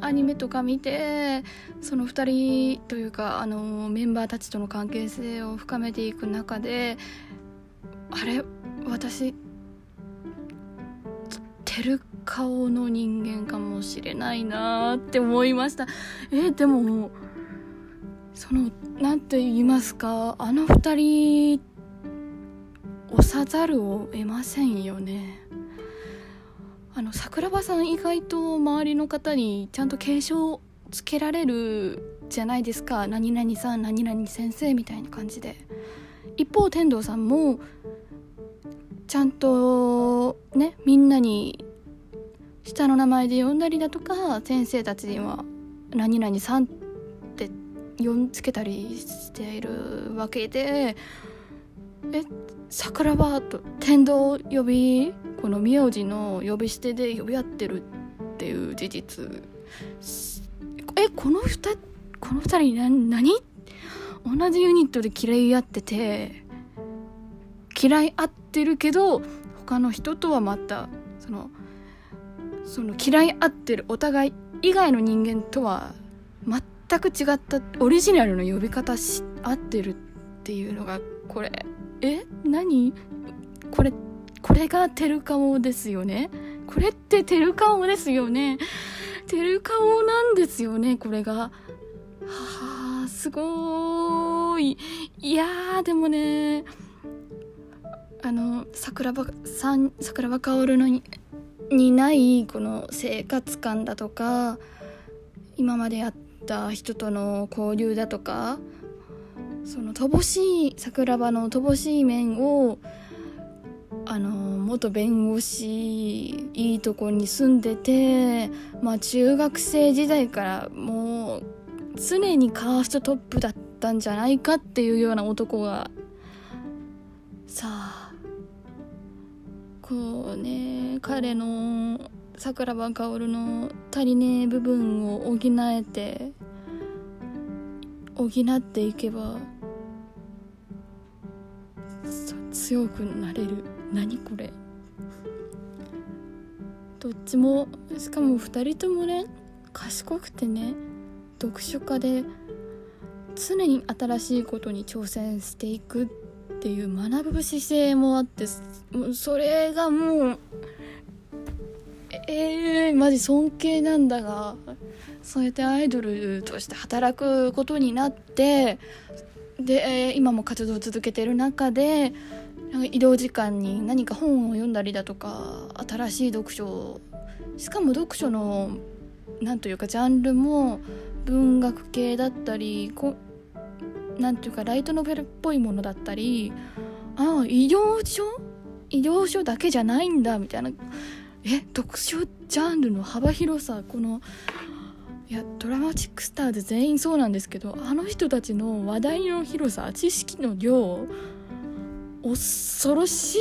アニメとか見てその2人というかあのメンバーたちとの関係性を深めていく中であれ私てる顔の人間かもしれないなって思いました。えでもその何て言いますか？あの2人押さざるを得ませんよね。あの桜庭さん意外と周りの方にちゃんと継承つけられるじゃないですか。何々さん何々先生みたいな感じで。一方天童さんもちゃんとねみんなに下の名前で呼んだりだとか先生たちには何々さんって呼んつけたりしているわけでえ桜庭と天童呼びこの名字の呼び捨てで呼び合ってるっていう事実えこの2この2人何？同じユニットで嫌い合ってて嫌い合ってるけど他の人とはまたそのその嫌い合ってるお互い以外の人間とは全く違ったオリジナルの呼び方し合ってるっていうのがこれえ何？これこれがテルカオですよね？これってテルカオですよね？テルカオなんですよね？これが。はあすごい。いやでもねあの桜庭さん桜庭薫のにないこの生活感だとか今までやった人との交流だとかその乏しい桜庭の乏しい面をあの元弁護士いいとこに住んでてまあ中学生時代からもう常にカーストトップだったんじゃないかっていうような男がさあこうね彼の桜庭薫の足りねえ部分を補えて補っていけば強くなれる。何これ。どっちもしかも2人ともね賢くてね読書家で常に新しいことに挑戦していくっていう学ぶ姿勢もあってそれがもうえー、マジ尊敬なんだがそうやってアイドルとして働くことになってで、今も活動を続けてる中でなんか移動時間に何か本を読んだりだとか新しい読書しかも読書の何というかジャンルも文学系だったりこなんていうかライトノベルっぽいものだったりああ医療書？医療書だけじゃないんだみたいな。え読書ジャンルの幅広さこのいやドラチックスターで全員そうなんですけどあの人たちの話題の広さ知識の量恐ろし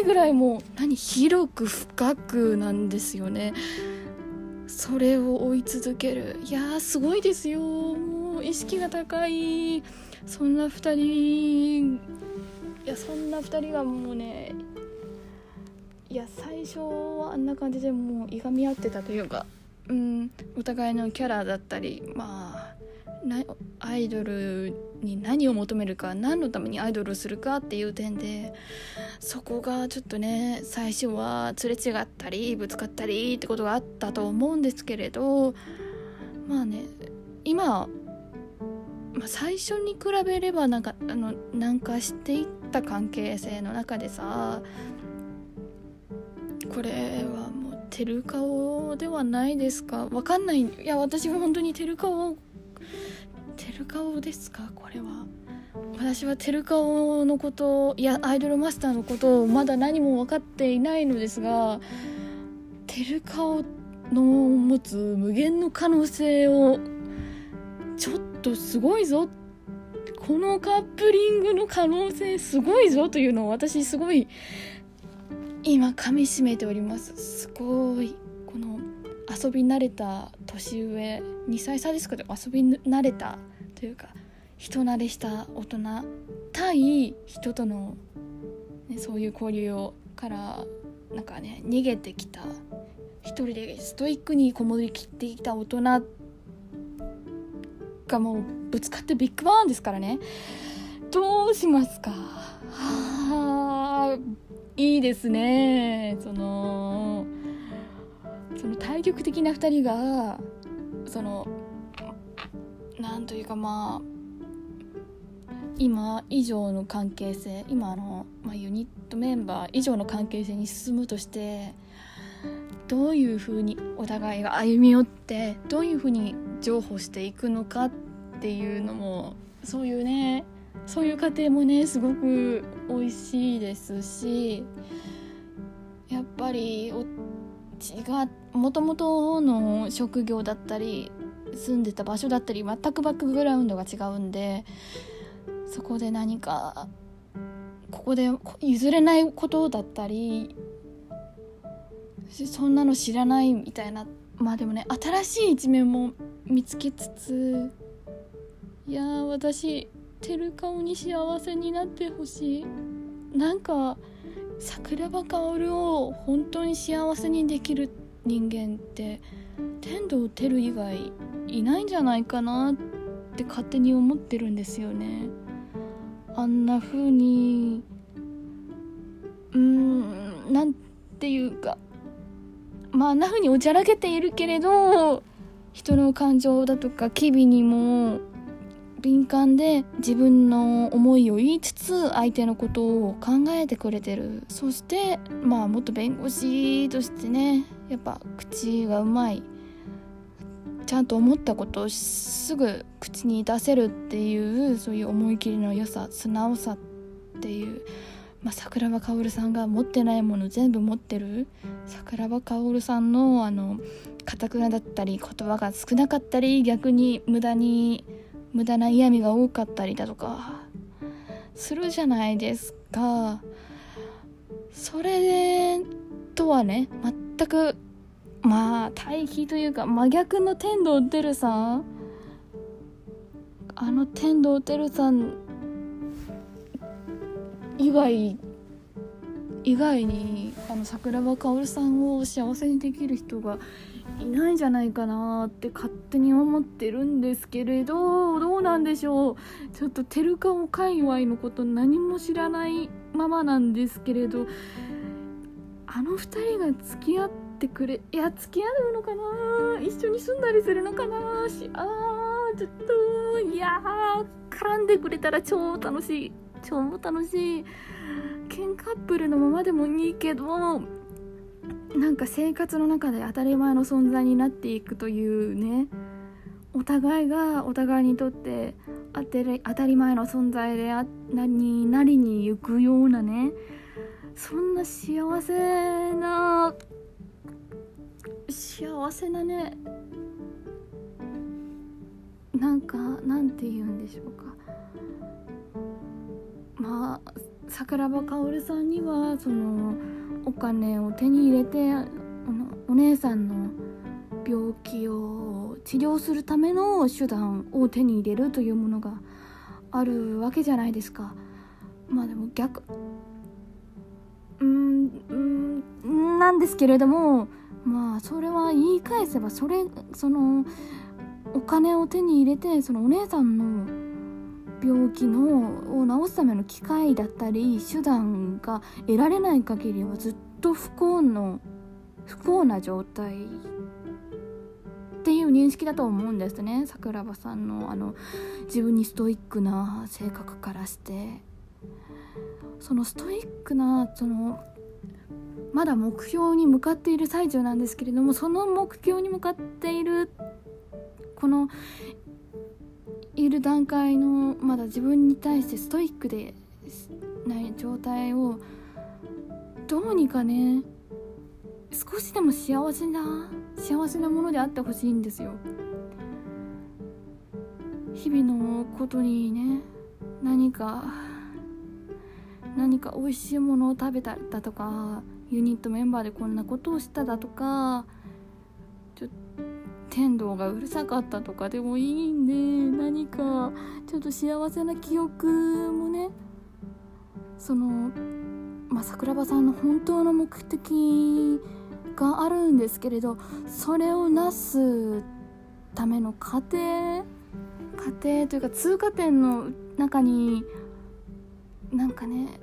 いぐらいもう何広く深くなんですよね。それを追い続ける。いやーすごいですよ。もう意識が高い。そんな2人いやそんな2人がもうねいや最初はあんな感じでもういがみ合ってたというかうんお互いのキャラだったりまあアイドルに何を求めるか何のためにアイドルをするかっていう点でそこがちょっとね最初はすれ違ったりぶつかったりってことがあったと思うんですけれどまあね今、まあ、最初に比べればなんかあのなんかしていった関係性の中でさこれはもうテルカオではないですか？わかんない。いや私は本当にテルカオテルカオですか？これは。私はテルカオのこといやアイドルマスターのことをまだ何も分かっていないのですがテルカオの持つ無限の可能性をちょっとすごいぞ。このカップリングの可能性すごいぞというのを私すごい今噛みしめております。すごいこの遊び慣れた年上2歳差ですけど遊び慣れたというか人慣れした大人対人との、ね、そういう交流をからなんかね逃げてきた一人でストイックにこもりきっていた大人がもうぶつかってビッグバーンですからね。どうしますか？はあ。いいですね。そのその体力的な2人がそのなんというかまあ今以上の関係性今の、まあ、ユニットメンバー以上の関係性に進むとしてどういうふうにお互いが歩み寄ってどういうふうに譲歩していくのかっていうのもそういうねそういう過程もねすごく美味しいですしやっぱりお違もともとの職業だったり住んでた場所だったり全くバックグラウンドが違うんでそこで何かここで譲れないことだったりそんなの知らないみたいなまあでもね新しい一面も見つけつついや私てる顔に幸せになってほしい。なんか桜庭薫を本当に幸せにできる人間って天童てる以外いないんじゃないかなって勝手に思ってるんですよね。あんな風にうーんなんていうか。まああんな風におちゃらけているけれど人の感情だとか機微にも敏感で自分の思いを言いつつ相手のことを考えてくれてる。そしてまあ元弁護士としてねやっぱ口がうまい。ちゃんと思ったことをすぐ口に出せるっていうそういう思い切りの良さ素直さっていう、まあ、桜庭薫さんが持ってないもの全部持ってる。桜庭薫さんのあのかくなだったり言葉が少なかったり逆に無駄に無駄な嫌味が多かったりだとかするじゃないですか。それとはね全くまあ対比というか真逆の天童てるさん。あの天童てるさん以外以外にあの桜庭薫さんを幸せにできる人がいないんじゃないかなって勝手に思ってるんですけれどどうなんでしょう。ちょっとテルカオ界隈のこと何も知らないままなんですけれどあの2人が付き合ってくれいや付き合うのかな？一緒に住んだりするのかな？しあーちょっといや絡んでくれたら超楽しい。超楽しい。ケンカップルのままでもいいけどなんか生活の中で当たり前の存在になっていくというねお互いがお互いにとって当たり前の存在であ何なりに行くようなねそんな幸せな幸せなねなんかなんて言うんでしょうか。まあ桜庭薫さんにはそのお金を手に入れてお姉さんの病気を治療するための手段を手に入れるというものがあるわけじゃないですか。まあでも逆うんんなんですけれどもまあそれは言い返せばそれそのお金を手に入れてそのお姉さんの病気のを治すための機会だったり手段が得られない限りはずっと不幸の不幸な状態っていう認識だと思うんですね。桜庭さんのあの自分にストイックな性格からして。そのストイックなそのまだ目標に向かっている最中なんですけれどもその目標に向かっているこのいる段階のまだ自分に対してストイックでない状態をどうにかね少しでも幸せな幸せなものであってほしいんですよ。日々のことにね何か何か美味しいものを食べただとかユニットメンバーでこんなことをしただとか天童がうるさかったとかでもいいんで何かちょっと幸せな記憶もね。その、まあ、桜庭さんの本当の目的干あるんですけれどそれをなすための過程過程というか通過点の中になんかね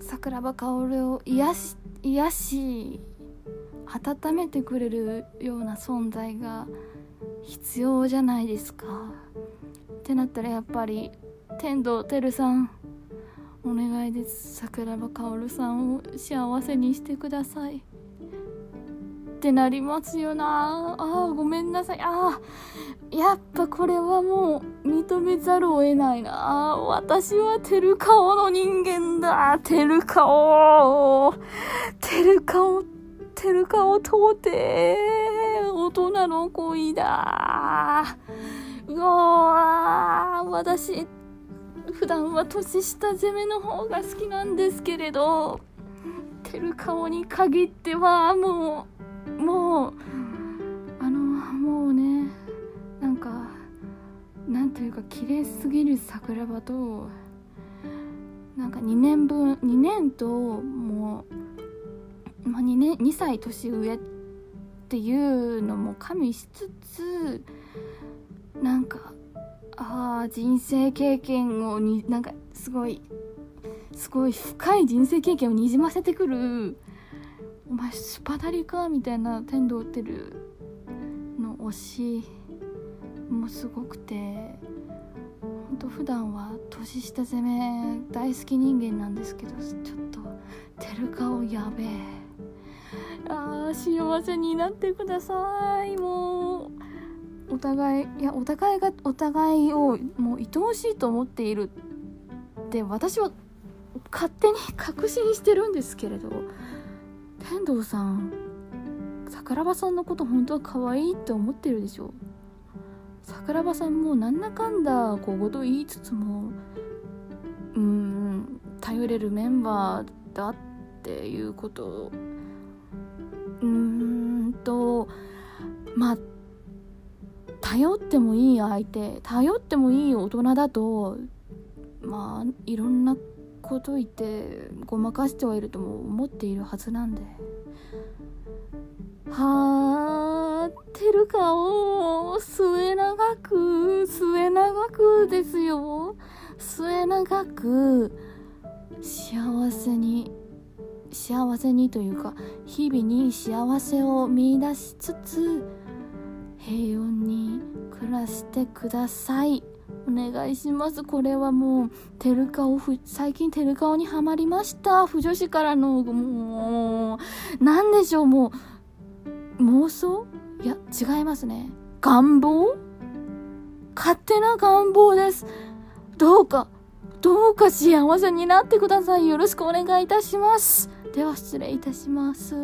桜庭薫を癒し癒し温めてくれるような存在が必要じゃないですか。ってなったらやっぱり天童てるさんお願いです。桜庭薫さんを幸せにしてください。ってなりますよな。あーごめんなさい。あーやっぱこれはもう認めざるを得ないな。私はテルカオの人間だ。テルカオ。テルカオテルカオ到底大人の恋だ。うわー私普段は年下攻めの方が好きなんですけれどてる顔に限ってはもうもうあのもうねなんかなんというか綺麗すぎる桜庭となんか2年分2年ともう、2, 歳年上っていうのも加味しつつなんかああ人生経験をになんかすごいすごい深い人生経験をにじませてくる。お前スパダリかみたいな天童ってるの推しもすごくてほんと普段は年下攻め大好き人間なんですけどちょっとてる顔やべえ。あー幸せになってください。もうお互いいやお互いがお互いをもう愛おしいと思っているって私は勝手に確信してるんですけれど天童さん桜庭さんのこと本当は可愛いって思ってるでしょ桜庭さんもなんだかんだ小言言いつつもうん頼れるメンバーだっていうこととまあ頼ってもいい相手頼ってもいい大人だとまあいろんなこと言ってごまかしてはいるとも思っているはずなんで。はあてるかを末永く末永くですよ。末永く幸せに幸せにというか日々に幸せを見いだしつつ平穏に暮らしてください。お願いします。これはもうテルカオ最近テルカオにはまりました。不女子からのもう何でしょう。もう妄想？いや違いますね。願望？勝手な願望です。どうかどうか幸せになってください。よろしくお願いいたします。では失礼いたします。